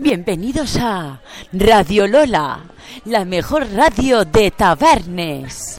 Bienvenidos a Radio Lola, la mejor radio de Tabernes.